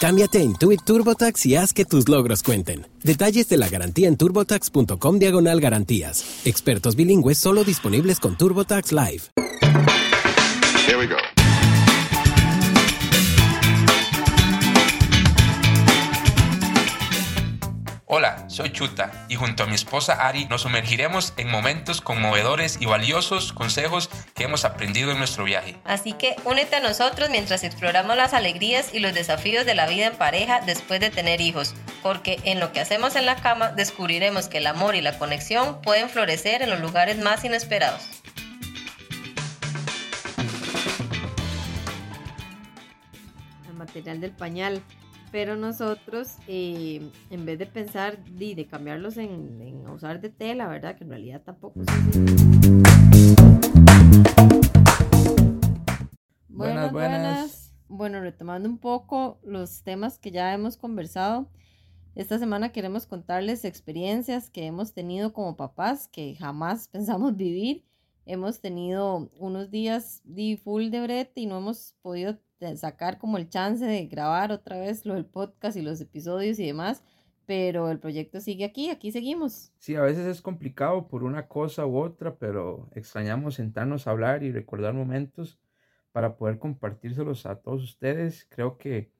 Cámbiate a Intuit TurboTax y haz que tus logros cuenten. Detalles de la garantía en turbotax.com diagonal garantías. Expertos bilingües solo disponibles con TurboTax Live. Here we go. Hola, soy Chuta y junto a mi esposa Ari nos sumergiremos en momentos conmovedores y valiosos consejos que hemos aprendido en nuestro viaje. Así que únete a nosotros mientras exploramos las alegrías y los desafíos de la vida en pareja después de tener hijos, porque en lo que hacemos en la cama descubriremos que el amor y la conexión pueden florecer en los lugares más inesperados. El material del pañal pero nosotros, eh, en vez de pensar y de, cambiarlos en, usar de tela, ¿verdad? Que en realidad tampoco. Buenas, buenas, buenas. Bueno, retomando un poco los temas que ya hemos conversado. Esta semana queremos contarles experiencias que hemos tenido como papás que jamás pensamos vivir. Hemos tenido unos días de full de brete y no hemos podido sacar como el chance de grabar otra vez lo del podcast y los episodios y demás, pero el proyecto sigue aquí, aquí seguimos. Sí, a veces es complicado por una cosa u otra, pero extrañamos sentarnos a hablar y recordar momentos para poder compartírselos a todos ustedes. Creo que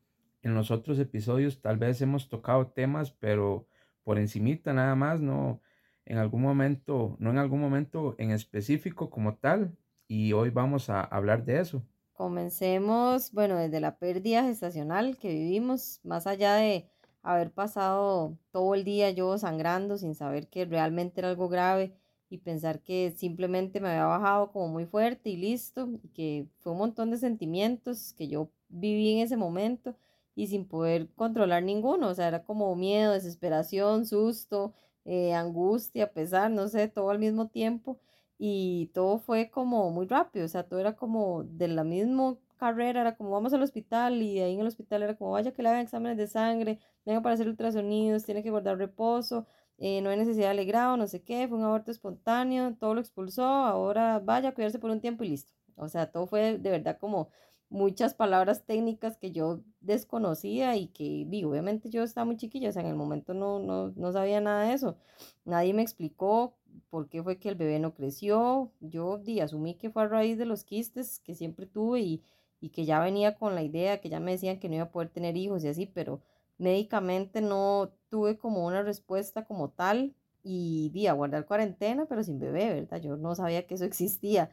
en los otros episodios tal vez hemos tocado temas, pero por encimita nada más, no en algún momento, no en algún momento en específico como tal, y hoy vamos a hablar de eso. Comencemos, bueno, desde la pérdida gestacional que vivimos, más allá de haber pasado todo el día yo sangrando sin saber que realmente era algo grave y pensar que simplemente me había bajado como muy fuerte y listo, y que fue un montón de sentimientos que yo viví en ese momento y sin poder controlar ninguno, o sea, era como miedo, desesperación, susto, eh, angustia, pesar, no sé, todo al mismo tiempo y todo fue como muy rápido, o sea, todo era como de la misma carrera, era como vamos al hospital y ahí en el hospital era como vaya que le hagan exámenes de sangre, venga para hacer ultrasonidos, tiene que guardar reposo, eh, no hay necesidad de alegrado, no sé qué, fue un aborto espontáneo, todo lo expulsó, ahora vaya a cuidarse por un tiempo y listo. O sea, todo fue de verdad como muchas palabras técnicas que yo desconocía y que, digo, obviamente yo estaba muy chiquilla, o sea, en el momento no, no, no sabía nada de eso. Nadie me explicó por qué fue que el bebé no creció. Yo di, asumí que fue a raíz de los quistes que siempre tuve y, y que ya venía con la idea, que ya me decían que no iba a poder tener hijos y así, pero médicamente no tuve como una respuesta como tal y di a guardar cuarentena, pero sin bebé, ¿verdad? Yo no sabía que eso existía.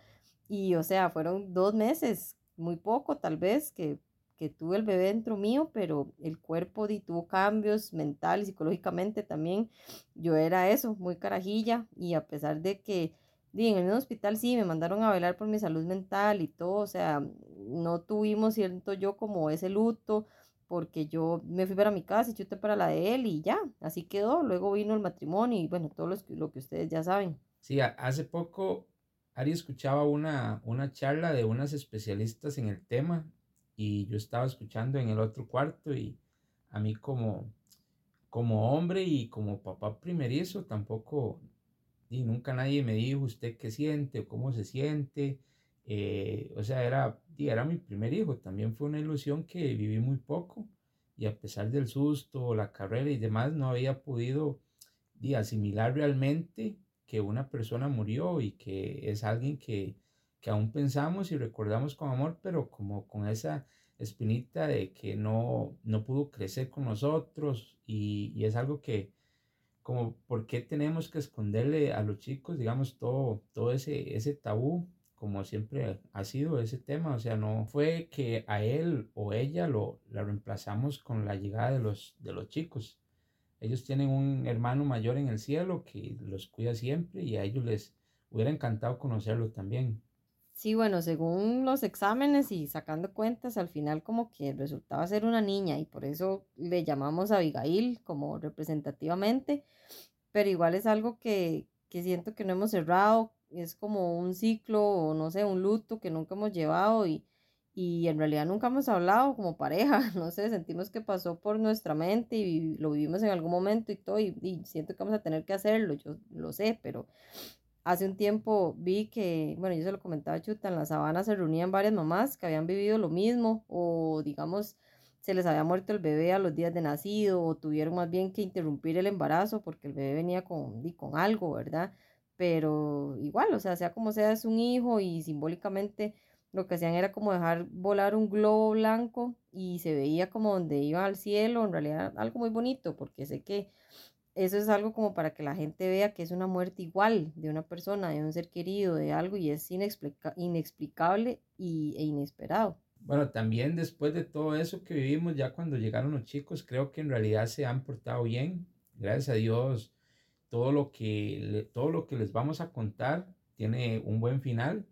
Y o sea, fueron dos meses, muy poco tal vez, que que tuve el bebé dentro mío, pero el cuerpo di, tuvo cambios mentales, psicológicamente también. Yo era eso, muy carajilla y a pesar de que di, en el hospital sí me mandaron a velar por mi salud mental y todo, o sea, no tuvimos, siento yo, como ese luto porque yo me fui para mi casa y chuté para la de él y ya, así quedó. Luego vino el matrimonio y bueno, todo lo que ustedes ya saben. Sí, hace poco Ari escuchaba una, una charla de unas especialistas en el tema y yo estaba escuchando en el otro cuarto y a mí como, como hombre y como papá primerizo tampoco, y nunca nadie me dijo usted qué siente o cómo se siente. Eh, o sea, era, era mi primer hijo, también fue una ilusión que viví muy poco y a pesar del susto, la carrera y demás, no había podido asimilar realmente que una persona murió y que es alguien que, que aún pensamos y recordamos con amor, pero como con esa espinita de que no, no pudo crecer con nosotros y, y, es algo que, como, ¿por qué tenemos que esconderle a los chicos, digamos, todo, todo ese, ese tabú como siempre ha sido ese tema, o sea, no fue que a él o ella lo la reemplazamos con la llegada de los, de los chicos. Ellos tienen un hermano mayor en el cielo que los cuida siempre y a ellos les hubiera encantado conocerlo también. Sí, bueno, según los exámenes y sacando cuentas, al final como que resultaba ser una niña y por eso le llamamos a Abigail como representativamente, pero igual es algo que, que siento que no hemos cerrado, es como un ciclo o no sé, un luto que nunca hemos llevado y, y en realidad nunca hemos hablado como pareja, no sé, sentimos que pasó por nuestra mente y lo vivimos en algún momento y todo y, y siento que vamos a tener que hacerlo, yo lo sé, pero Hace un tiempo vi que, bueno, yo se lo comentaba Chuta, en la sabana se reunían varias mamás que habían vivido lo mismo o digamos se les había muerto el bebé a los días de nacido o tuvieron más bien que interrumpir el embarazo porque el bebé venía con, con algo, ¿verdad? Pero igual, o sea, sea como sea, es un hijo y simbólicamente lo que hacían era como dejar volar un globo blanco y se veía como donde iba al cielo, en realidad algo muy bonito porque sé que eso es algo como para que la gente vea que es una muerte igual de una persona, de un ser querido, de algo y es inexplicable y, e inesperado. Bueno, también después de todo eso que vivimos, ya cuando llegaron los chicos, creo que en realidad se han portado bien. Gracias a Dios, todo lo que, todo lo que les vamos a contar tiene un buen final.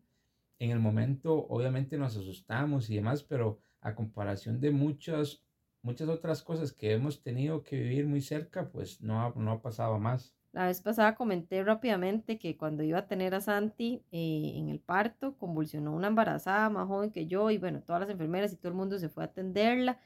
En el momento, obviamente nos asustamos y demás, pero a comparación de muchas muchas otras cosas que hemos tenido que vivir muy cerca, pues no ha, no ha pasado más. La vez pasada comenté rápidamente que cuando iba a tener a Santi eh, en el parto, convulsionó una embarazada más joven que yo y bueno, todas las enfermeras y todo el mundo se fue a atenderla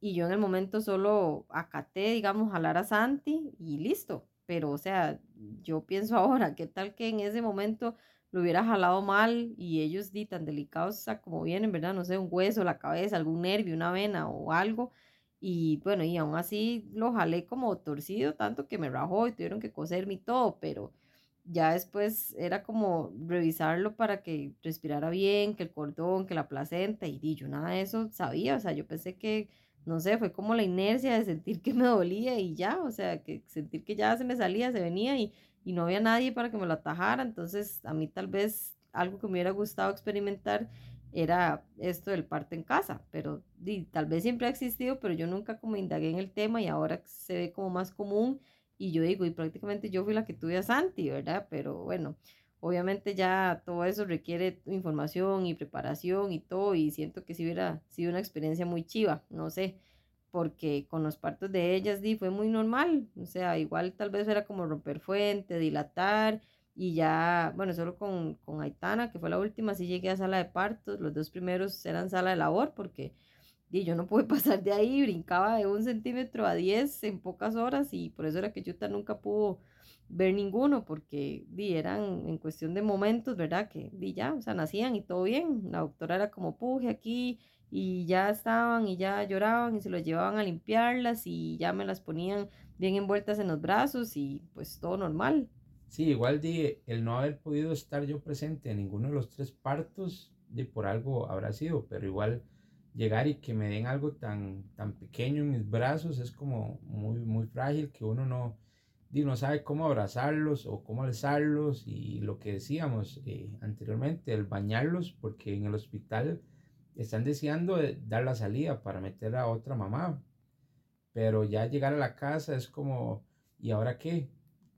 y yo en el momento solo acaté, digamos, jalar a Santi y listo. Pero o sea, yo pienso ahora, ¿qué tal que en ese momento lo hubiera jalado mal y ellos di tan delicados como vienen, ¿verdad? No sé, un hueso, la cabeza, algún nervio, una vena o algo y bueno, y aún así lo jalé como torcido, tanto que me rajó y tuvieron que coserme y todo, pero ya después era como revisarlo para que respirara bien, que el cordón, que la placenta, y, yo nada de eso sabía, o sea, yo pensé que, no sé, fue como la inercia de sentir que me dolía y ya, o sea, que sentir que ya se me salía, se venía y, y no había nadie para que me lo atajara, entonces a mí tal vez algo que me hubiera gustado experimentar era esto del parto en casa, pero tal vez siempre ha existido, pero yo nunca como indagué en el tema y ahora se ve como más común y yo digo, y prácticamente yo fui la que tuve a Santi, ¿verdad? Pero bueno, obviamente ya todo eso requiere información y preparación y todo y siento que si hubiera sido una experiencia muy chiva, no sé, porque con los partos de ellas di, fue muy normal, o sea, igual tal vez era como romper fuente, dilatar y ya, bueno, solo con, con Aitana, que fue la última, sí llegué a sala de partos. Los dos primeros eran sala de labor porque y yo no pude pasar de ahí, brincaba de un centímetro a diez en pocas horas y por eso era que Yuta nunca pudo ver ninguno porque di, eran en cuestión de momentos, ¿verdad? Que di, ya, o sea, nacían y todo bien. La doctora era como puje aquí y ya estaban y ya lloraban y se los llevaban a limpiarlas y ya me las ponían bien envueltas en los brazos y pues todo normal. Sí, igual de el no haber podido estar yo presente en ninguno de los tres partos, de por algo habrá sido, pero igual llegar y que me den algo tan, tan pequeño en mis brazos es como muy, muy frágil que uno no, no sabe cómo abrazarlos o cómo alzarlos y lo que decíamos eh, anteriormente, el bañarlos, porque en el hospital están deseando dar la salida para meter a otra mamá, pero ya llegar a la casa es como, ¿y ahora qué?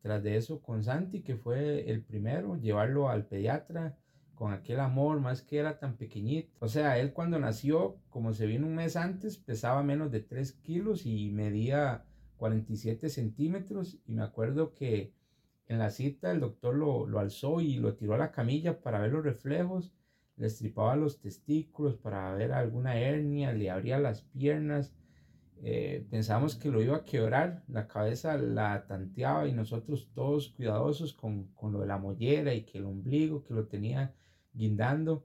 Tras de eso, con Santi, que fue el primero, llevarlo al pediatra con aquel amor, más que era tan pequeñito. O sea, él cuando nació, como se vino un mes antes, pesaba menos de 3 kilos y medía 47 centímetros. Y me acuerdo que en la cita el doctor lo, lo alzó y lo tiró a la camilla para ver los reflejos. Le estripaba los testículos para ver alguna hernia, le abría las piernas eh, pensábamos que lo iba a quebrar, la cabeza la tanteaba y nosotros todos cuidadosos con, con, lo de la mollera y que el ombligo que lo tenía guindando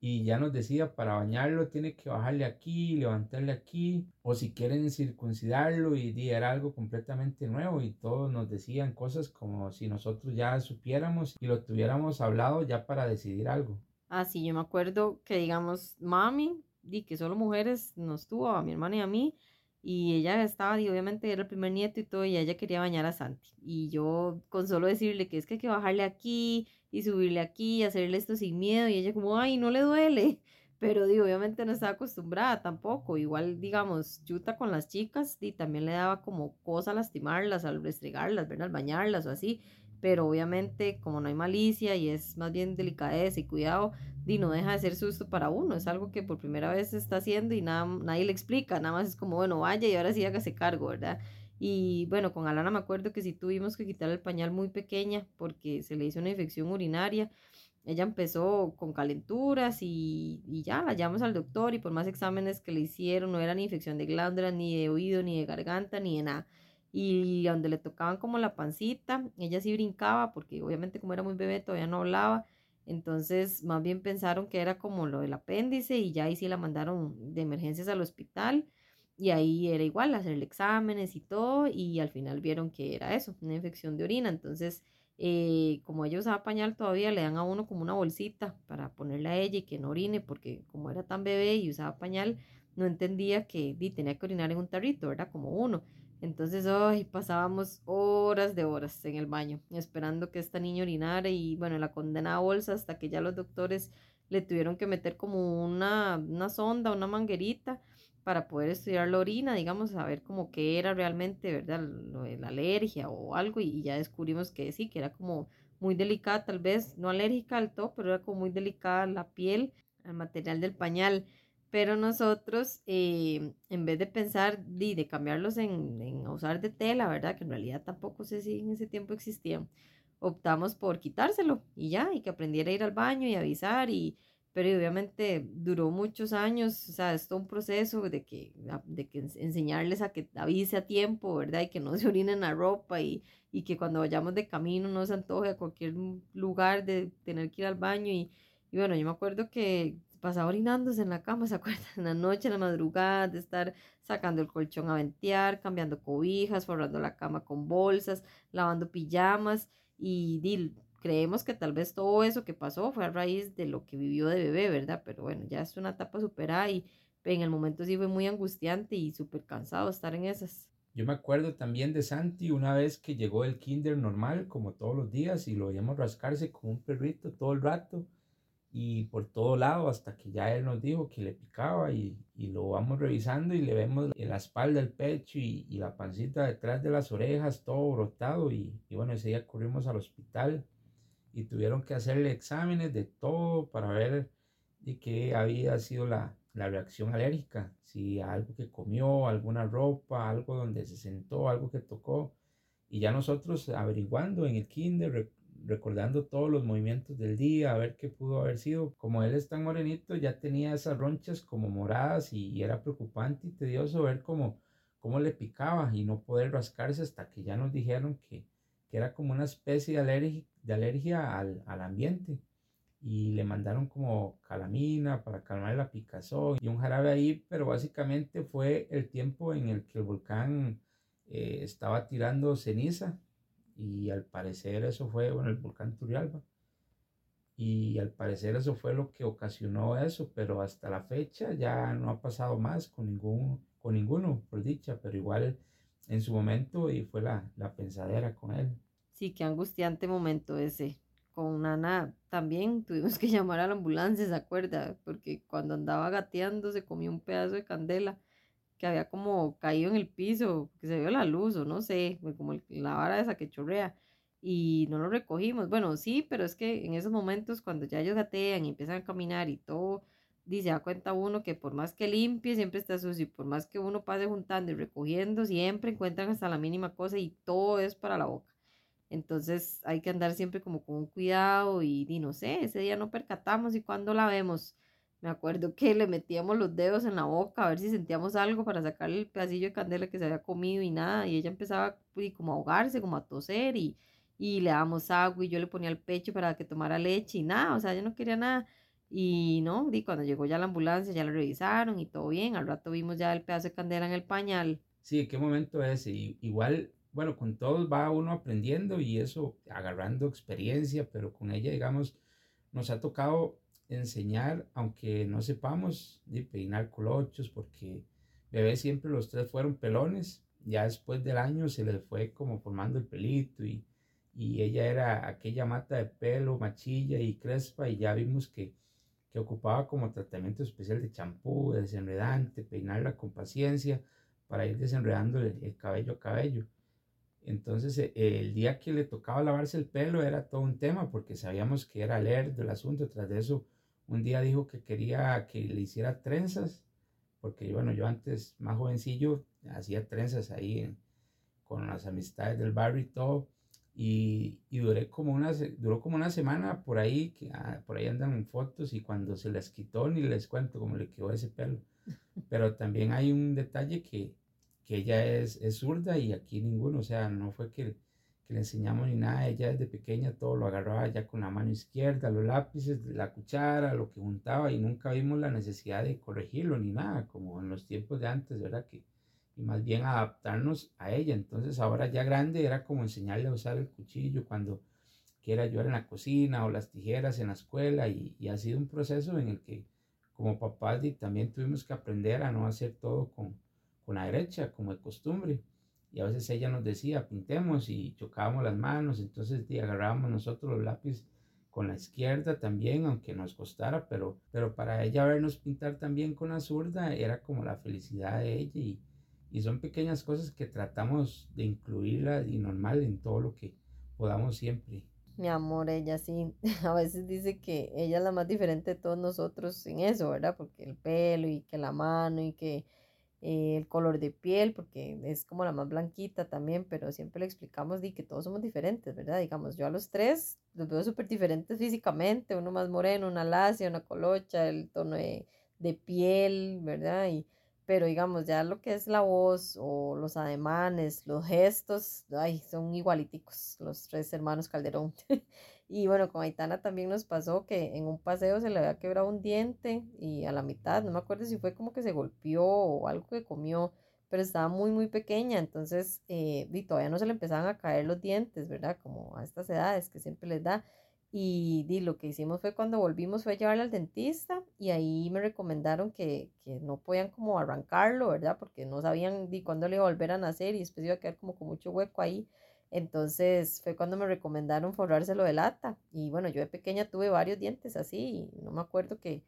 y ya nos decía para bañarlo tiene que bajarle aquí, levantarle aquí o si quieren circuncidarlo y, era algo completamente nuevo y todos nos decían cosas como si nosotros ya supiéramos y lo tuviéramos hablado ya para decidir algo. Ah, sí, yo me acuerdo que digamos, mami, di que solo mujeres nos tuvo, a mi hermana y a mí, y ella estaba, y obviamente era el primer nieto y todo, y ella quería bañar a Santi. Y yo con solo decirle que es que hay que bajarle aquí, y subirle aquí y hacerle esto sin miedo y ella como, ay, no le duele. Pero digo, obviamente no estaba acostumbrada tampoco. Igual, digamos, Yuta con las chicas y también le daba como cosa lastimarlas al restregarlas, ¿verdad? Al bañarlas o así. Pero obviamente, como no hay malicia y es más bien delicadeza y cuidado, y no deja de ser susto para uno. Es algo que por primera vez se está haciendo y nada, nadie le explica. Nada más es como, bueno, vaya y ahora sí hágase cargo, ¿verdad? Y bueno, con Alana me acuerdo que sí tuvimos que quitarle el pañal muy pequeña porque se le hizo una infección urinaria. Ella empezó con calenturas y, y, ya la llevamos al doctor y por más exámenes que le hicieron no era ni infección de glándula, ni de oído, ni de garganta, ni de nada. Y donde le tocaban como la pancita, ella sí brincaba porque obviamente como era muy bebé todavía no hablaba. Entonces más bien pensaron que era como lo del apéndice y ya ahí sí la mandaron de emergencias al hospital y ahí era igual, hacerle exámenes y todo, y al final vieron que era eso, una infección de orina. Entonces, eh, como ella usaba pañal todavía, le dan a uno como una bolsita para ponerle a ella y que no orine, porque como era tan bebé y usaba pañal, no entendía que tenía que orinar en un tarrito, ¿verdad? Como uno. Entonces, hoy pasábamos horas de horas en el baño, esperando que esta niña orinara y bueno, la condenada bolsa hasta que ya los doctores le tuvieron que meter como una, una sonda, una manguerita para poder estudiar la orina, digamos, a ver como qué era realmente, ¿verdad? Lo la alergia o algo y, ya descubrimos que sí, que era como muy delicada, tal vez no alérgica al todo, pero era como muy delicada la piel, el material del pañal. Pero nosotros, eh, en vez de pensar de, de cambiarlos en, en, usar de tela, ¿verdad? Que en realidad tampoco sé si en ese tiempo existían, optamos por quitárselo y ya, y que aprendiera a ir al baño y avisar y pero obviamente duró muchos años, o sea, es todo un proceso de que, de que enseñarles a que avise a tiempo, ¿verdad? Y que no se orinen la ropa y, y que cuando vayamos de camino no se antoje a cualquier lugar de tener que ir al baño y, y bueno, yo me acuerdo que pasaba orinándose en la cama, ¿se acuerdan? En la noche, en la madrugada, de estar sacando el colchón a ventear, cambiando cobijas, forrando la cama con bolsas, lavando pijamas y, y creemos que tal vez todo eso que pasó fue a raíz de lo que vivió de bebé, ¿verdad? Pero bueno, ya es una etapa superada y en el momento sí fue muy angustiante y súper cansado estar en esas. Yo me acuerdo también de Santi una vez que llegó el kinder normal, como todos los días, y lo veíamos rascarse como un perrito todo el rato y por todo lado hasta que ya él nos dijo que le picaba y, y lo vamos revisando y le vemos la espalda, el pecho y, y, la pancita detrás de las orejas, todo brotado y, y bueno, ese día corrimos al hospital y tuvieron que hacerle exámenes de todo para ver de qué había sido la, la reacción alérgica, si algo que comió, alguna ropa, algo donde se sentó, algo que tocó. Y ya nosotros averiguando en el kinder, recordando todos los movimientos del día, a ver qué pudo haber sido. Como él es tan morenito, ya tenía esas ronchas como moradas y, era preocupante y tedioso ver cómo, cómo le picaba y no poder rascarse hasta que ya nos dijeron que, que era como una especie de alergia, de alergia al, al, ambiente. Y le mandaron como calamina para calmar la picazón y un jarabe ahí, pero básicamente fue el tiempo en el que el volcán eh, estaba tirando ceniza y al parecer eso fue, bueno, el volcán Turrialba. Y al parecer eso fue lo que ocasionó eso, pero hasta la fecha ya no ha pasado más con, ningún, con ninguno, por dicha, pero igual en su momento y fue la, la pensadera con él. Sí, qué angustiante momento ese. Con Nana también tuvimos que llamar a la ambulancia, ¿se acuerda? Porque cuando andaba gateando se comió un pedazo de candela que había como caído en el piso, que se vio la luz o no sé, como la vara esa que chorrea y no lo recogimos. Bueno, sí, pero es que en esos momentos cuando ya ellos gatean y empiezan a caminar y todo, dice, da cuenta uno que por más que limpie, siempre está sucio, y por más que uno pase juntando y recogiendo, siempre encuentran hasta la mínima cosa y todo es para la boca. Entonces hay que andar siempre como con cuidado y, y no sé, ese día no percatamos y cuando la vemos, me acuerdo que le metíamos los dedos en la boca a ver si sentíamos algo para sacar el pedacillo de candela que se había comido y nada, y ella empezaba pues, como a ahogarse, como a toser y, y le dábamos agua y yo le ponía el pecho para que tomara leche y nada, o sea, yo no quería nada. Y no, y cuando llegó ya la ambulancia ya la revisaron y todo bien, al rato vimos ya el pedazo de candela en el pañal. Sí, ¿qué momento es? igual bueno, con todos va uno aprendiendo y eso, agarrando experiencia, pero con ella, digamos, nos ha tocado enseñar, aunque no sepamos, de peinar colochos, porque bebé siempre los tres fueron pelones, ya después del año se les fue como formando el pelito y, y ella era aquella mata de pelo, machilla y crespa y ya vimos que, que ocupaba como tratamiento especial de champú, desenredante, peinarla con paciencia para ir desenredando el, cabello a cabello. Entonces e, el día que le tocaba lavarse el pelo era todo un tema porque sabíamos que era leer del asunto. Tras de eso, un día dijo que quería que le hiciera trenzas porque bueno, yo antes más jovencillo hacía trenzas ahí con las amistades del barrio y todo y, y, duré como una, duró como una semana por ahí, que ah, por ahí andan fotos y cuando se las quitó ni les cuento cómo le quedó ese pelo. Pero también hay un detalle que, que ella es, es, zurda y aquí ninguno, o sea, no fue que, que, le enseñamos ni nada, ella desde pequeña todo lo agarraba ya con la mano izquierda, los lápices, la cuchara, lo que juntaba y nunca vimos la necesidad de corregirlo ni nada, como en los tiempos de antes, ¿verdad? Que, y más bien adaptarnos a ella. Entonces ahora ya grande era como enseñarle a usar el cuchillo cuando quiera ayudar en la cocina o las tijeras en la escuela y, y ha sido un proceso en el que como papás también tuvimos que aprender a no hacer todo con, con la derecha como de costumbre. Y a veces ella nos decía, pintemos y chocábamos las manos, entonces agarrábamos nosotros los lápices con la izquierda también, aunque nos costara, pero, pero para ella vernos pintar también con la zurda era como la felicidad de ella y, y son pequeñas cosas que tratamos de incluirla y normal en todo lo que podamos siempre. Mi amor, ella sí, a veces dice que ella es la más diferente de todos nosotros en eso, ¿verdad? Porque el pelo y que la mano y que eh, el color de piel, porque es como la más blanquita también, pero siempre le explicamos de que todos somos diferentes, ¿verdad? Digamos, yo a los tres los veo súper diferentes físicamente, uno más moreno, una lacia, una colocha, el tono de, de piel, ¿verdad? Y pero digamos, ya lo que es la voz o los ademanes, los gestos, ay, son igualiticos los tres hermanos Calderón. y bueno, con Aitana también nos pasó que en un paseo se le había quebrado un diente y a la mitad, no me acuerdo si fue como que se golpeó o algo que comió, pero estaba muy, muy pequeña, entonces eh, y todavía no se le empezaban a caer los dientes, ¿verdad? Como a estas edades que siempre les da. Y, di lo que hicimos fue cuando volvimos fue llevarla al dentista y ahí me recomendaron que, que, no podían como arrancarlo, ¿verdad? Porque no sabían di cuándo le iba a volver a nacer y después iba a quedar como con mucho hueco ahí. Entonces fue cuando me recomendaron forrárselo de lata. Y bueno, yo de pequeña tuve varios dientes así y no me acuerdo que,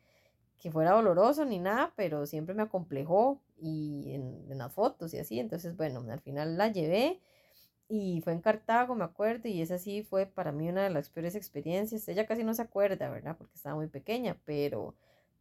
que fuera doloroso ni nada, pero siempre me acomplejó y en, en las fotos y así. Entonces, bueno, al final la llevé y fue en Cartago, me acuerdo, y esa sí fue para mí una de las peores experiencias. Ella casi no se acuerda, ¿verdad? Porque estaba muy pequeña, pero,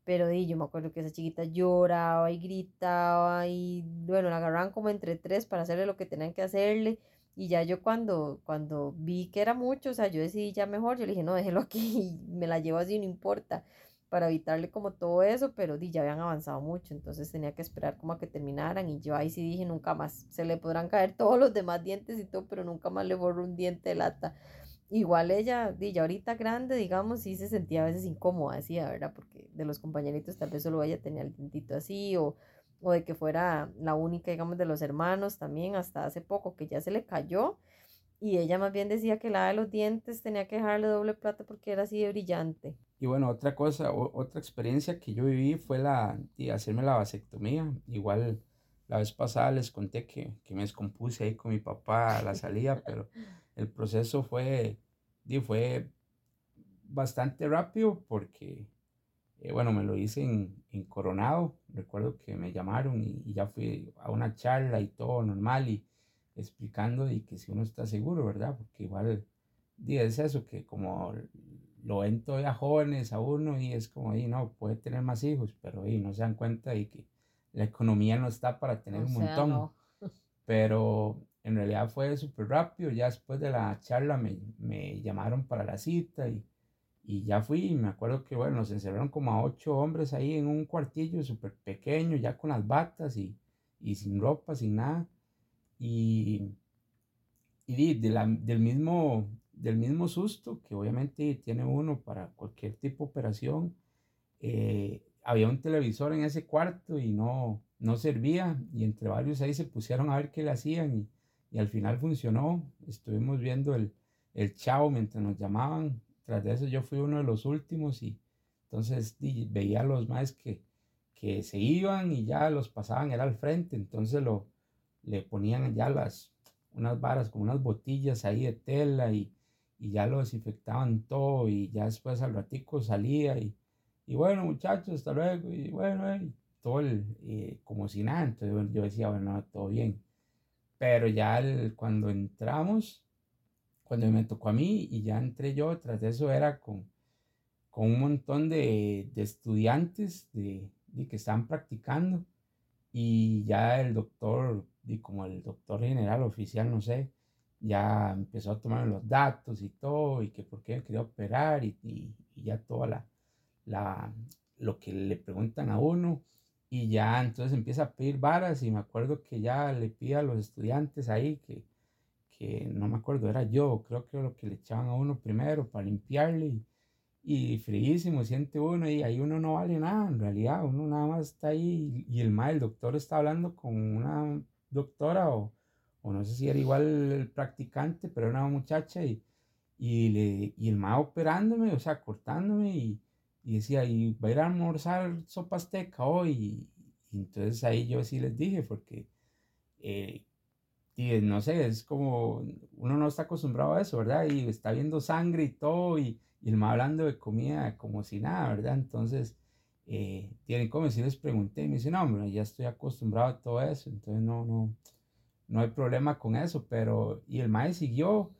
pero di, yo me acuerdo que esa chiquita lloraba y gritaba y bueno, la agarraban como entre tres para hacerle lo que tenían que hacerle. Y ya yo cuando, cuando vi que era mucho, o sea, yo decidí ya mejor, yo le dije, no, déjelo aquí, me la llevo así, no importa para evitarle como todo eso, pero di, ya habían avanzado mucho, entonces tenía que esperar como a que terminaran y yo ahí sí dije nunca más, se le podrán caer todos los demás dientes y todo, pero nunca más le borro un diente de lata. Igual ella, di, ya ahorita grande, digamos, sí se sentía a veces incómoda, decía, ¿verdad? Porque de los compañeritos tal vez solo ella tenía el dientito así o, o de que fuera la única, digamos, de los hermanos también, hasta hace poco que ya se le cayó y ella más bien decía que la de los dientes tenía que dejarle doble plata porque era así de brillante. Y bueno, otra cosa, otra experiencia que yo viví fue la de hacerme la vasectomía. Igual la vez pasada les conté que, que me descompuse ahí con mi papá a la salida, pero el proceso fue, fue bastante rápido porque, eh, bueno, me lo hice en, en, Coronado. Recuerdo que me llamaron y, y, ya fui a una charla y todo normal y explicando y que si uno está seguro, ¿verdad? Porque igual es eso, que como lo ven todavía jóvenes a uno y es como, y no, puede tener más hijos, pero y no se dan cuenta de que la economía no está para tener un montón. Pero en realidad fue súper rápido, ya después de la charla me, me llamaron para la cita y, y, ya fui, y me acuerdo que, bueno, nos encerraron como a ocho hombres ahí en un cuartillo súper pequeño, ya con las batas y, y sin ropa, sin nada. Y, y de la, del, mismo, del mismo susto que obviamente tiene uno para cualquier tipo de operación, eh, había un televisor en ese cuarto y no, no servía y entre varios ahí se pusieron a ver qué le hacían y, y al final funcionó. Estuvimos viendo el, el chavo mientras nos llamaban. Tras de eso yo fui uno de los últimos y entonces veía a los más que, que se iban y ya los pasaban, era al frente. Entonces lo, le ponían ya las, unas varas con unas botillas ahí de tela y, y ya lo desinfectaban todo y ya después al ratico salía y, y bueno muchachos, hasta luego y bueno, y todo el, eh, como si nada, entonces yo decía, bueno, todo bien. Pero ya cuando entramos, cuando me tocó a mí y ya entré yo, tras de eso era con, con un montón de, de estudiantes de, de, que estaban practicando y ya el doctor, y como el doctor general oficial, no sé, ya empezó a tomar los datos y todo, y que por qué quería operar, y, y, ya toda la, la, lo que le preguntan a uno, y ya entonces empieza a pedir varas, y me acuerdo que ya le pide a los estudiantes ahí, que, que no me acuerdo, era yo, creo que lo que le echaban a uno primero para limpiarle, y, y siente uno, y ahí uno no vale nada, en realidad, uno nada más está ahí, y, el mal, el doctor está hablando con una doctora o o no sé si era igual el practicante, pero era una muchacha y, y, le, y el ma operándome, o sea, cortándome y, y, decía, y va a ir a almorzar sopa azteca hoy. Y, entonces ahí yo sí les dije, porque, eh, y no sé, es como, uno no está acostumbrado a eso, ¿verdad? Y está viendo sangre y todo, y, y el ma hablando de comida como si nada, ¿verdad? Entonces, eh, tienen como si les pregunté, y me dice, no, hombre, ya estoy acostumbrado a todo eso, entonces no, no, no hay problema con eso, pero y el maestro siguió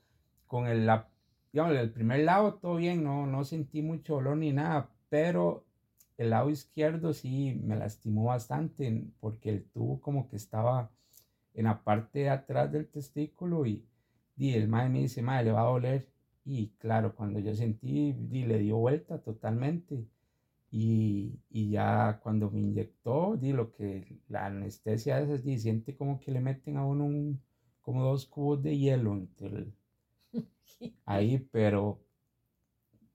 con el, la, digamos, el primer lado todo bien, no, no sentí mucho dolor ni nada, pero el lado izquierdo sí me lastimó bastante porque el tubo como que estaba en la parte de atrás del testículo y, y el maestro me dice, madre, le va a doler. Y claro, cuando yo sentí, y le dio vuelta totalmente. Y, y, ya cuando me inyectó, di lo que la anestesia es, di, siente como que le meten a uno un, como dos cubos de hielo entre el, ahí, pero,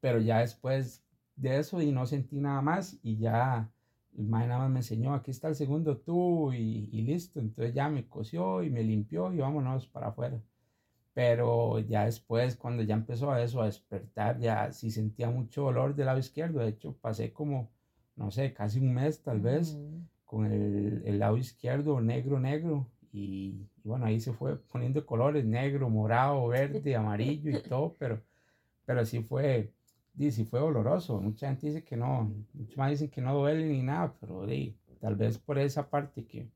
pero ya después de eso y no sentí nada más y ya el nada más me enseñó, aquí está el segundo tubo y, y listo, entonces ya me cosió y me limpió y vámonos para afuera pero ya después, cuando ya empezó a eso, a despertar, ya sí sentía mucho dolor del lado izquierdo. De hecho, pasé como, no sé, casi un mes tal vez con el, el, lado izquierdo negro, negro. Y, bueno, ahí se fue poniendo colores, negro, morado, verde, amarillo y todo, pero, pero sí fue, sí fue doloroso. Mucha gente dice que no, muchos más dicen que no duele ni nada, pero tal vez por esa parte que,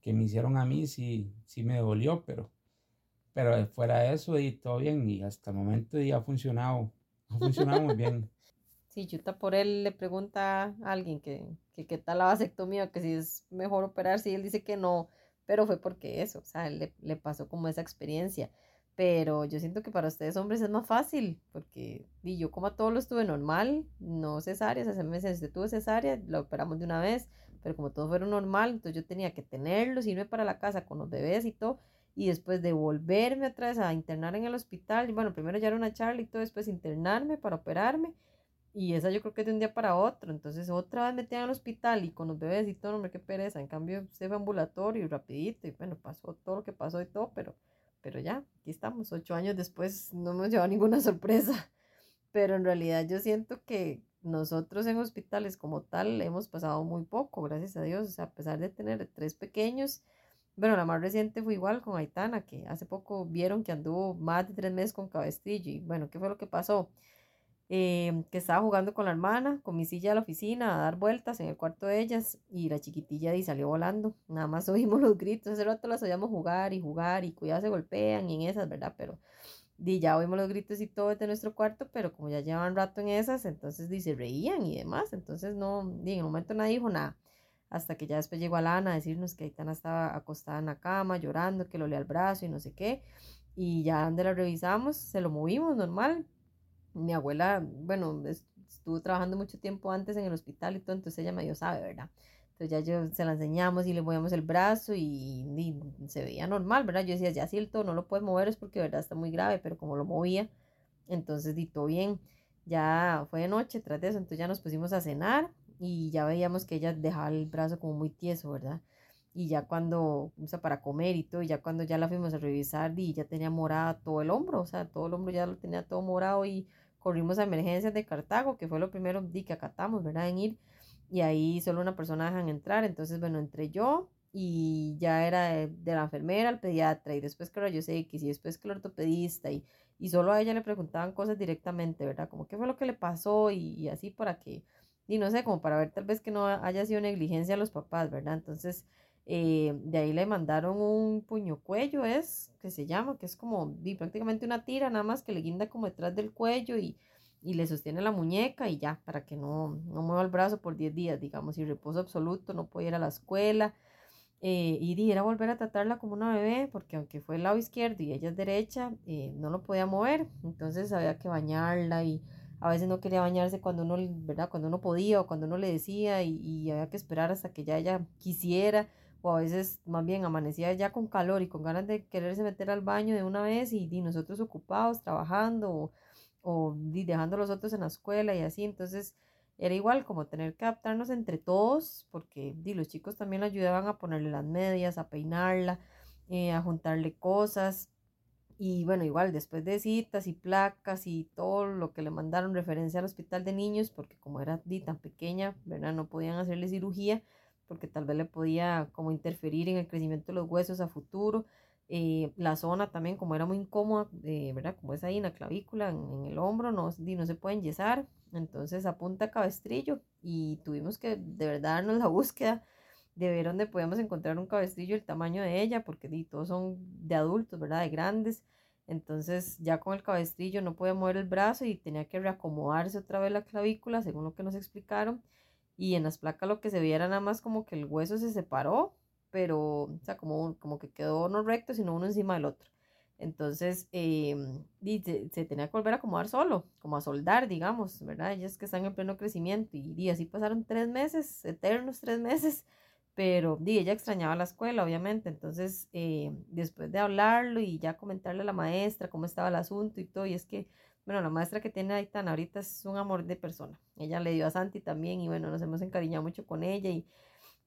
que me hicieron a mí sí, sí me dolió, pero pero fuera de eso, y todo bien, y hasta el momento ya ha funcionado, ha funcionado muy bien. Sí, Chuta por él le pregunta a alguien que, que qué tal la vasectomía, que si es mejor operarse, y él dice que no, pero fue porque eso, o sea, le, le pasó como esa experiencia. Pero yo siento que para ustedes hombres es más fácil, porque y yo como a todos lo estuve normal, no cesárea, hace meses usted cesárea, la operamos de una vez, pero como todo fueron normal, entonces yo tenía que tenerlos, irme para la casa con los bebés y todo, y después de volverme otra vez a internar en el hospital, bueno, primero ya era una charla y todo, después internarme para operarme, y esa yo creo que es de un día para otro, entonces otra vez metí al hospital y con los bebés y todo, hombre, qué pereza, en cambio se fue ambulatorio y rapidito, y bueno, pasó todo lo que pasó y todo, pero, pero ya, aquí estamos, ocho años después, no hemos llevado ninguna sorpresa, pero en realidad yo siento que nosotros en hospitales como tal hemos pasado muy poco, gracias a Dios, o sea, a pesar de tener tres pequeños, bueno, la más reciente fue igual con Aitana, que hace poco vieron que anduvo más de tres meses con cabestillo. Y bueno, ¿qué fue lo que pasó? Em, que estaba jugando con la hermana, con mi silla a la oficina, a dar vueltas en el cuarto de ellas, y la chiquitilla y salió volando. Nada más oímos los gritos, ese rato las oíamos jugar y jugar, y cuidado se golpean y en esas, ¿verdad? Pero di, ya oímos los gritos y todo desde nuestro cuarto, pero como ya llevan rato en esas, entonces dice, reían y demás, entonces no, di, en el momento nadie dijo nada hasta que ya después llegó Alana a decirnos que Aitana estaba acostada en la cama llorando, que lo lea el brazo y no sé qué, y ya donde la revisamos, se lo movimos normal. Mi abuela, bueno, estuvo trabajando mucho tiempo antes en el hospital y todo, entonces ella medio sabe, ¿verdad? Entonces ya yo se la enseñamos y le movíamos el brazo y, se veía normal, ¿verdad? Yo decía, ya si el todo no lo puedes mover es porque, ¿verdad? Está muy grave, pero como lo movía, entonces di todo bien. Ya fue de noche tras de eso, entonces ya nos pusimos a cenar y ya veíamos que ella dejaba el brazo como muy tieso, ¿verdad? Y ya cuando, o sea, para comer y todo, ya cuando ya la fuimos a revisar y ya tenía morada todo el hombro, o sea, todo el hombro ya lo tenía todo morado y corrimos a emergencias de Cartago, que fue lo primero que acatamos, ¿verdad? En ir y ahí solo una persona dejan entrar, entonces, bueno, entré yo y ya era de, la enfermera, el pediatra y después que yo sé que y después que el ortopedista y, y solo a ella le preguntaban cosas directamente, ¿verdad? Como qué fue lo que le pasó y, así para que, y no sé, como para ver tal vez que no haya sido negligencia a los papás, ¿verdad? Entonces, eh, de ahí le mandaron un puño cuello, es, que se llama, que es como prácticamente una tira, nada más que le guinda como detrás del cuello y, y le sostiene la muñeca y ya, para que no, no mueva el brazo por 10 días, digamos, y reposo absoluto, no puede ir a la escuela. Eh, y era volver a tratarla como una bebé, porque aunque fue el lado izquierdo y ella es derecha, eh, no lo podía mover, entonces había que bañarla y a veces no quería bañarse cuando uno, ¿verdad? Cuando uno podía o cuando uno le decía y, y había que esperar hasta que ya ella quisiera o a veces más bien amanecía ya con calor y con ganas de quererse meter al baño de una vez y, y nosotros ocupados trabajando o, o dejando a los otros en la escuela y así, entonces era igual como tener que adaptarnos entre todos, porque di, los chicos también ayudaban a ponerle las medias, a peinarla, eh, a juntarle cosas. Y bueno, igual después de citas y placas y todo lo que le mandaron referencia al hospital de niños, porque como era di, tan pequeña, ¿verdad? No podían hacerle cirugía, porque tal vez le podía como interferir en el crecimiento de los huesos a futuro. Eh, la zona también, como era muy incómoda, eh, ¿verdad? Como es ahí en la clavícula, en, el hombro, no, no se pueden yesar. Entonces apunta cabestrillo y tuvimos que de verdad darnos la búsqueda de ver dónde podíamos encontrar un cabestrillo el tamaño de ella, porque di, todos son de adultos, ¿verdad? De grandes. Entonces ya con el cabestrillo no podía mover el brazo y tenía que reacomodarse otra vez la clavícula, según lo que nos explicaron. Y en las placas lo que se veía era nada más como que el hueso se separó pero, o sea, como, como que quedó no recto, sino uno encima del otro. Entonces, eh, se, tenía que volver a acomodar solo, como a soldar, digamos, ¿verdad? Ellas que están en pleno crecimiento y, así pasaron tres meses, eternos tres meses, pero di, ella extrañaba la escuela, obviamente. Entonces, eh, después de hablarlo y ya comentarle a la maestra cómo estaba el asunto y todo, y es que, bueno, la maestra que tiene Aitana ahorita es un amor de persona. Ella le dio a Santi también y bueno, nos hemos encariñado mucho con ella y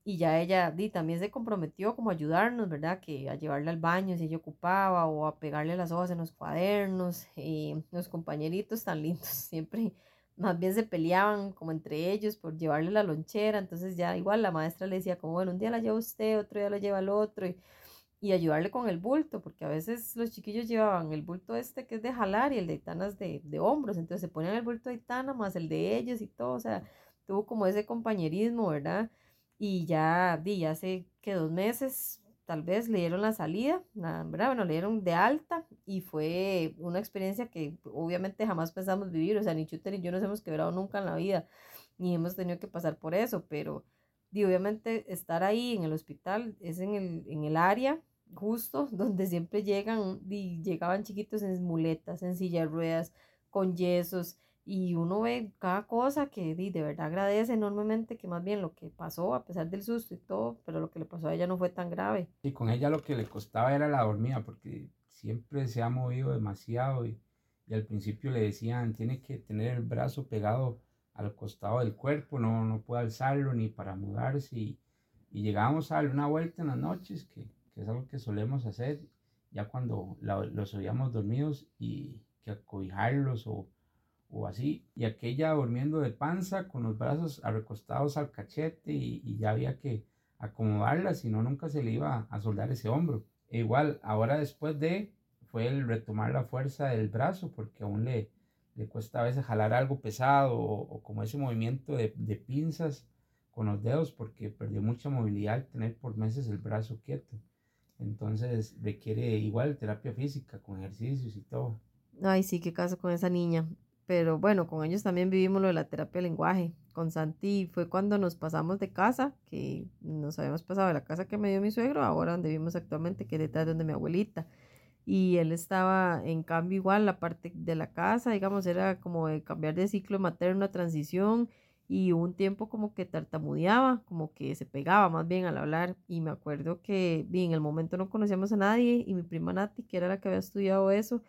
y ya ella di, también se comprometió como a ayudarnos, ¿verdad? Que a llevarle al baño si ella ocupaba o a pegarle las hojas en los cuadernos. Y los compañeritos tan lindos, siempre más bien se peleaban como entre ellos por llevarle la lonchera. Entonces ya igual la maestra le decía como, bueno, un día la lleva usted, otro día la lleva el otro. Y ayudarle con el bulto, porque a veces los chiquillos llevaban el bulto este que es de jalar y el de Itanas de, de hombros. Entonces se ponían el bulto de Itana más el de ellos y todo. O sea, tuvo como ese compañerismo, ¿verdad? y ya, di, hace que dos meses tal vez le dieron la salida, ¿verdad? Bueno, le dieron de alta y fue una experiencia que obviamente jamás pensamos vivir, o sea, ni Chuter ni yo nos hemos quebrado nunca en la vida, ni hemos tenido que pasar por eso, pero di, obviamente estar ahí en el hospital es en el, en el área justo donde siempre llegan, di, llegaban chiquitos en muletas, en silla de ruedas, con yesos, y uno ve cada cosa que de verdad agradece enormemente que más bien lo que pasó a pesar del susto y todo, pero lo que le pasó a ella no fue tan grave. Y con ella lo que le costaba era la dormida porque siempre se ha movido demasiado y, y al principio le decían tiene que tener el brazo pegado al costado del cuerpo, no, no puede alzarlo ni para mudarse y, y llegábamos a darle una vuelta en las noches que, que es algo que solemos hacer ya cuando los oíamos dormidos y que acobijarlos o o así, y aquella durmiendo de panza con los brazos recostados al cachete y, ya había que acomodarla, si no nunca se le iba a soldar ese hombro. E igual, ahora después de, fue el retomar la fuerza del brazo, porque aún le, le cuesta a veces jalar algo pesado o, como ese movimiento de, de, pinzas con los dedos, porque perdió mucha movilidad al tener por meses el brazo quieto. Entonces requiere igual terapia física con ejercicios y todo. Ay, sí, qué caso con esa niña. Pero bueno, con ellos también vivimos lo de la terapia de lenguaje. Con Santi fue cuando nos pasamos de casa, que nos habíamos pasado de la casa que me dio mi suegro, ahora donde vivimos actualmente, que es detrás de donde mi abuelita. Y él estaba en cambio igual, la parte de la casa, digamos, era como de cambiar de ciclo materno a transición y un tiempo como que tartamudeaba, como que se pegaba más bien al hablar. Y me acuerdo que en el momento no conocíamos a nadie y mi prima Nati, que era la que había estudiado eso,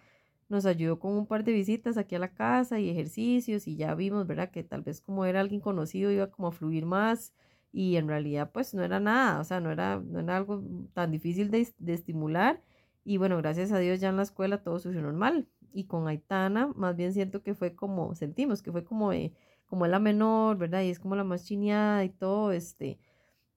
nos ayudó con un par de visitas aquí a la casa y ejercicios y ya vimos, ¿verdad? Que tal vez como era alguien conocido iba como a fluir más y en realidad pues no era nada, o sea, no era, no era algo tan difícil de, de estimular y bueno, gracias a Dios ya en la escuela todo surgió normal y con Aitana más bien siento que fue como, sentimos que fue como, como la menor, ¿verdad? Y es como la más chineada y todo, este,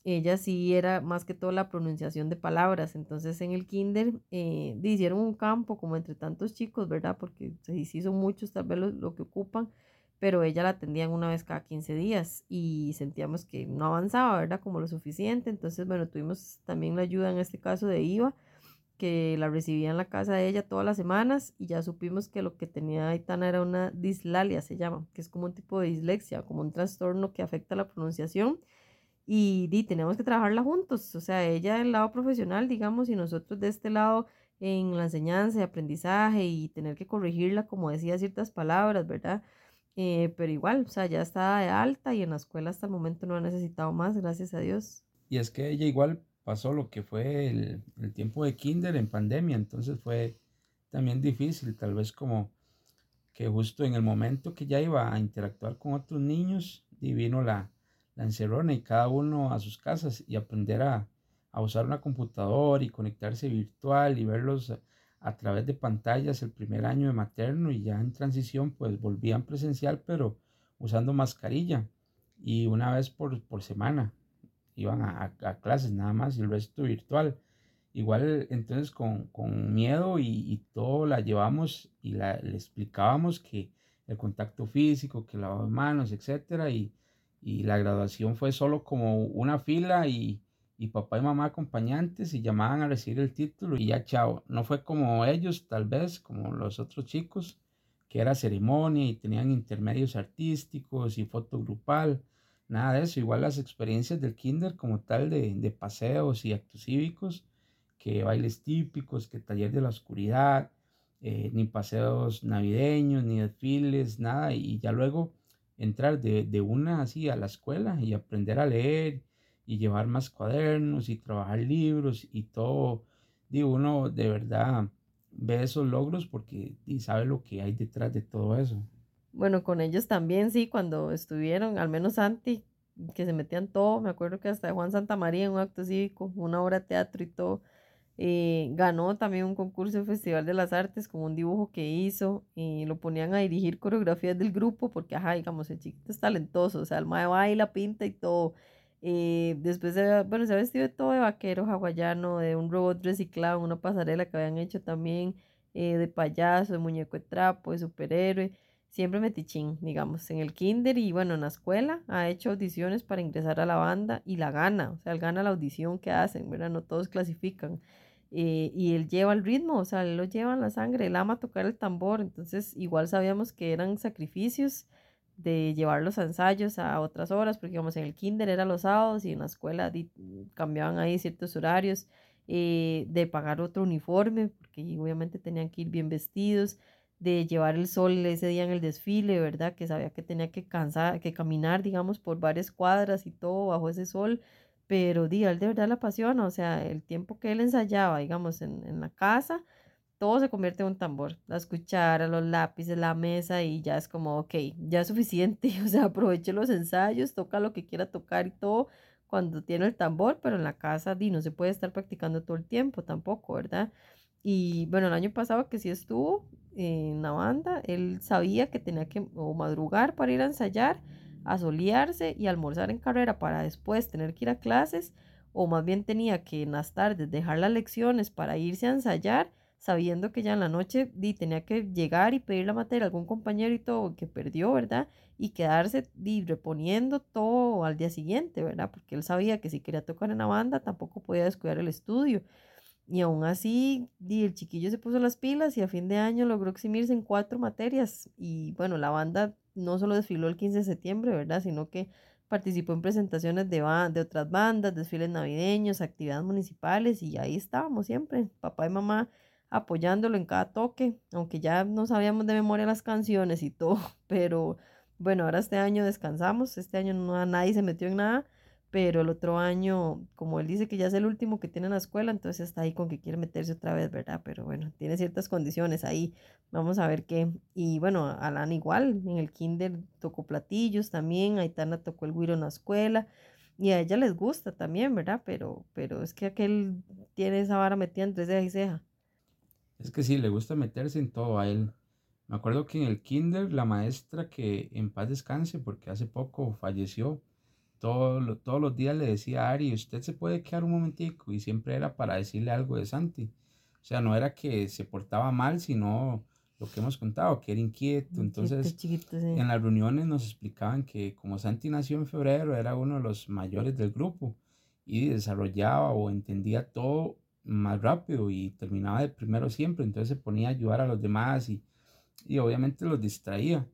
ella sí era más que todo la pronunciación de palabras. Entonces en el kinder eh, hicieron un campo como entre tantos chicos, ¿verdad? Porque se hizo muchos tal vez lo, que ocupan, pero ella la atendían una vez cada 15 días y sentíamos que no avanzaba, ¿verdad? Como lo suficiente. Entonces, bueno, tuvimos también la ayuda en este caso de IVA, que la recibía en la casa de ella todas las semanas y ya supimos que lo que tenía Aitana era una dislalia, se llama, que es como un tipo de dislexia, como un trastorno que afecta la pronunciación y, di, tenemos que trabajarla juntos, o sea, ella del lado profesional, digamos, y nosotros de este lado en la enseñanza y aprendizaje y tener que corregirla como decía ciertas palabras, ¿verdad? Eh, pero igual, o sea, ya está de alta y en la escuela hasta el momento no ha necesitado más, gracias a Dios. Y es que ella igual pasó lo que fue el, el tiempo de kinder en pandemia, entonces fue también difícil, tal vez como que justo en el momento que ya iba a interactuar con otros niños, y vino la, la encerrona y cada uno a sus casas y aprender a, usar una computadora y conectarse virtual y verlos a, través de pantallas el primer año de materno y ya en transición pues volvían presencial pero usando mascarilla y una vez por, semana iban a, clases nada más y el resto virtual. Igual entonces con, miedo y, todo la llevamos y la, le explicábamos que el contacto físico, que lavado de manos, etcétera y y la graduación fue solo como una fila y, y, papá y mamá acompañantes y llamaban a recibir el título y ya chao. No fue como ellos tal vez, como los otros chicos, que era ceremonia y tenían intermedios artísticos y foto grupal, nada de eso. Igual las experiencias del kinder como tal de, de paseos y actos cívicos, que bailes típicos, que taller de la oscuridad, eh, ni paseos navideños, ni desfiles, nada. Y ya luego entrar de, de, una así a la escuela y aprender a leer y llevar más cuadernos y trabajar libros y todo. Digo, uno de verdad ve esos logros porque y sabe lo que hay detrás de todo eso. Bueno, con ellos también, sí, cuando estuvieron, al menos Santi, que se metían todo, me acuerdo que hasta Juan Santa María en un acto cívico, una obra de teatro y todo, eh, ganó también un concurso en Festival de las Artes con un dibujo que hizo y lo ponían a dirigir coreografías del grupo porque, ajá, digamos, el chiquito es talentoso, o sea, el mae baila, pinta y todo. Eh, después, de, bueno, se ha vestido de todo de vaquero hawaiano, de un robot reciclado, una pasarela que habían hecho también, eh, de payaso, de muñeco de trapo, de superhéroe, siempre metichín, digamos, en el kinder y bueno, en la escuela ha hecho audiciones para ingresar a la banda y la gana, o sea, él gana la audición que hacen, ¿verdad? No todos clasifican. Eh, y él lleva el ritmo, o sea, él lo lleva en la sangre, él ama tocar el tambor, entonces igual sabíamos que eran sacrificios de llevar los ensayos a otras horas, porque digamos en el kinder era los sábados y en la escuela cambiaban ahí ciertos horarios, eh, de pagar otro uniforme, porque obviamente tenían que ir bien vestidos, de llevar el sol ese día en el desfile, ¿verdad? Que sabía que tenía que cansar, que caminar, digamos, por varias cuadras y todo bajo ese sol, pero di, él de verdad le apasiona, o sea, el tiempo que él ensayaba, digamos, en, en la casa, todo se convierte en un tambor, las cucharas, los lápices, la mesa y ya es como, ok, ya es suficiente, o sea, aproveche los ensayos, toca lo que quiera tocar y todo cuando tiene el tambor, pero en la casa, di, no se puede estar practicando todo el tiempo tampoco, ¿verdad? Y bueno, el año pasado que sí estuvo en la banda, él sabía que tenía que o madrugar para ir a ensayar, a solearse y almorzar en carrera para después tener que ir a clases, o más bien tenía que en las tardes dejar las lecciones para irse a ensayar, sabiendo que ya en la noche tenía que llegar y pedir la materia a algún compañero y todo que perdió, ¿verdad? Y quedarse di, reponiendo todo al día siguiente, ¿verdad? Porque él sabía que si quería tocar en la banda tampoco podía descuidar el estudio. Y aún así, el chiquillo se puso las pilas y a fin de año logró eximirse en cuatro materias. Y bueno, la banda no solo desfiló el 15 de septiembre, ¿verdad? Sino que participó en presentaciones de, de otras bandas, desfiles navideños, actividades municipales y ahí estábamos siempre, papá y mamá apoyándolo en cada toque, aunque ya no sabíamos de memoria las canciones y todo, pero bueno, ahora este año descansamos, este año no nadie se metió en nada, pero el otro año, como él dice que ya es el último que tiene en la escuela, entonces está ahí con que quiere meterse otra vez, ¿verdad? Pero bueno, tiene ciertas condiciones ahí, vamos a ver qué. Y bueno, Alan igual, en el kinder tocó platillos también, Aitana tocó el güiro en la escuela, y a ella les gusta también, ¿verdad? Pero, pero es que aquel tiene esa vara metida entre ceja y ceja. Es que sí, le gusta meterse en todo a él. Me acuerdo que en el kinder la maestra que en paz descanse, porque hace poco falleció, todo, todos los días le decía a Ari, usted se puede quedar un momentico y siempre era para decirle algo de Santi. O sea, no era que se portaba mal, sino lo que hemos contado, que era inquieto. Entonces, en las reuniones nos explicaban que como Santi nació en febrero, era uno de los mayores del grupo y desarrollaba o entendía todo más rápido y terminaba de primero siempre. Entonces se ponía a ayudar a los demás y, y obviamente los distraía.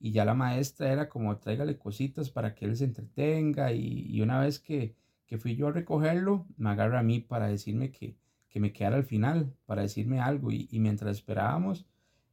Y ya la maestra era como tráigale cositas para que él se entretenga. Y, y una vez que, que, fui yo a recogerlo, me agarra a mí para decirme que, que me quedara al final, para decirme algo. Y, y mientras esperábamos,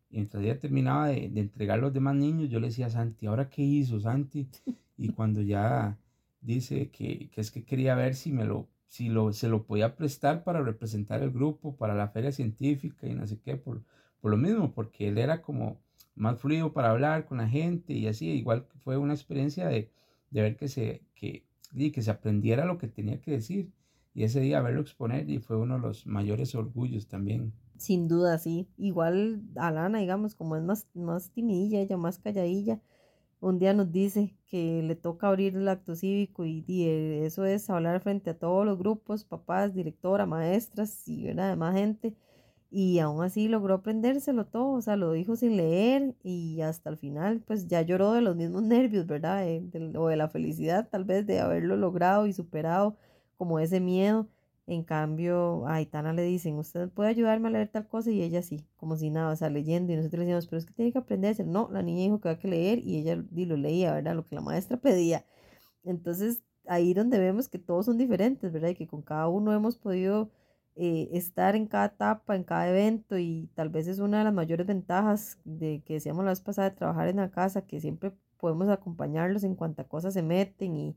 mientras ella terminaba de, de, entregar los demás niños, yo le decía a Santi, ¿ahora qué hizo Santi? Y cuando ya dice que, que es que quería ver si me lo, si lo, se lo podía prestar para representar el grupo, para la feria científica y no sé qué, por, por lo mismo, porque él era como más fluido para hablar con la gente y así, igual fue una experiencia de, de ver que se, que, y que se aprendiera lo que tenía que decir y ese día verlo exponer y fue uno de los mayores orgullos también. Sin duda, sí. Igual Alana, digamos, como es más, más timidilla, ella más calladilla, un día nos dice que le toca abrir el acto cívico y, y eso es hablar frente a todos los grupos, papás, directora, maestras y ¿verdad? demás gente. Y aún así logró aprendérselo todo, o sea, lo dijo sin leer y hasta el final pues ya lloró de los mismos nervios, ¿verdad? de, o de la felicidad tal vez de haberlo logrado y superado como ese miedo. En cambio, a Aitana le dicen, usted puede ayudarme a leer tal cosa y ella sí, como si nada, o sea, leyendo y nosotros le decíamos, pero es que tiene que aprenderse. No, la niña dijo que había que leer y ella lo leía, ¿verdad? Lo que la maestra pedía. Entonces, ahí donde vemos que todos son diferentes, ¿verdad? Y que con cada uno hemos podido eh, estar en cada etapa, en cada evento y tal vez es una de las mayores ventajas de que decíamos la vez pasada de trabajar en la casa, que siempre podemos acompañarlos en cuanta cosas se meten y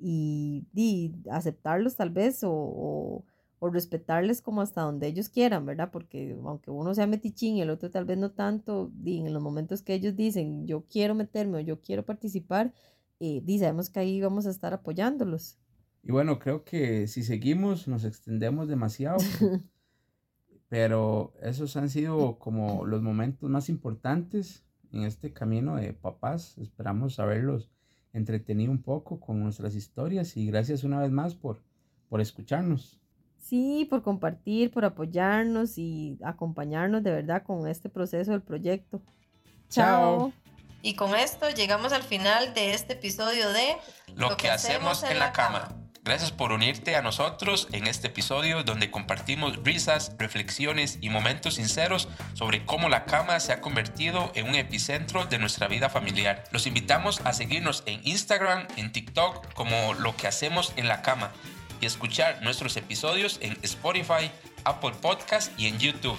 y, y aceptarlos tal vez o, o, respetarles como hasta donde ellos quieran, ¿verdad? Porque aunque uno sea metichín y el otro tal vez no tanto, y en los momentos que ellos dicen yo quiero meterme o yo quiero participar, eh, y sabemos que ahí vamos a estar apoyándolos. Y bueno, creo que si seguimos nos extendemos demasiado, pero esos han sido como los momentos más importantes en este camino de papás. Esperamos saberlos entretenido un poco con nuestras historias y gracias una vez más por, por escucharnos. Sí, por compartir, por apoyarnos y acompañarnos de verdad con este proceso del proyecto. Chao. Y con esto llegamos al final de este episodio de Lo, que, hacemos en la cama. Gracias por unirte a nosotros en este episodio donde compartimos risas, reflexiones y momentos sinceros sobre cómo la cama se ha convertido en un epicentro de nuestra vida familiar. Los invitamos a seguirnos en Instagram, en TikTok como lo que hacemos en la cama y escuchar nuestros episodios en Spotify, Apple Podcast y en YouTube.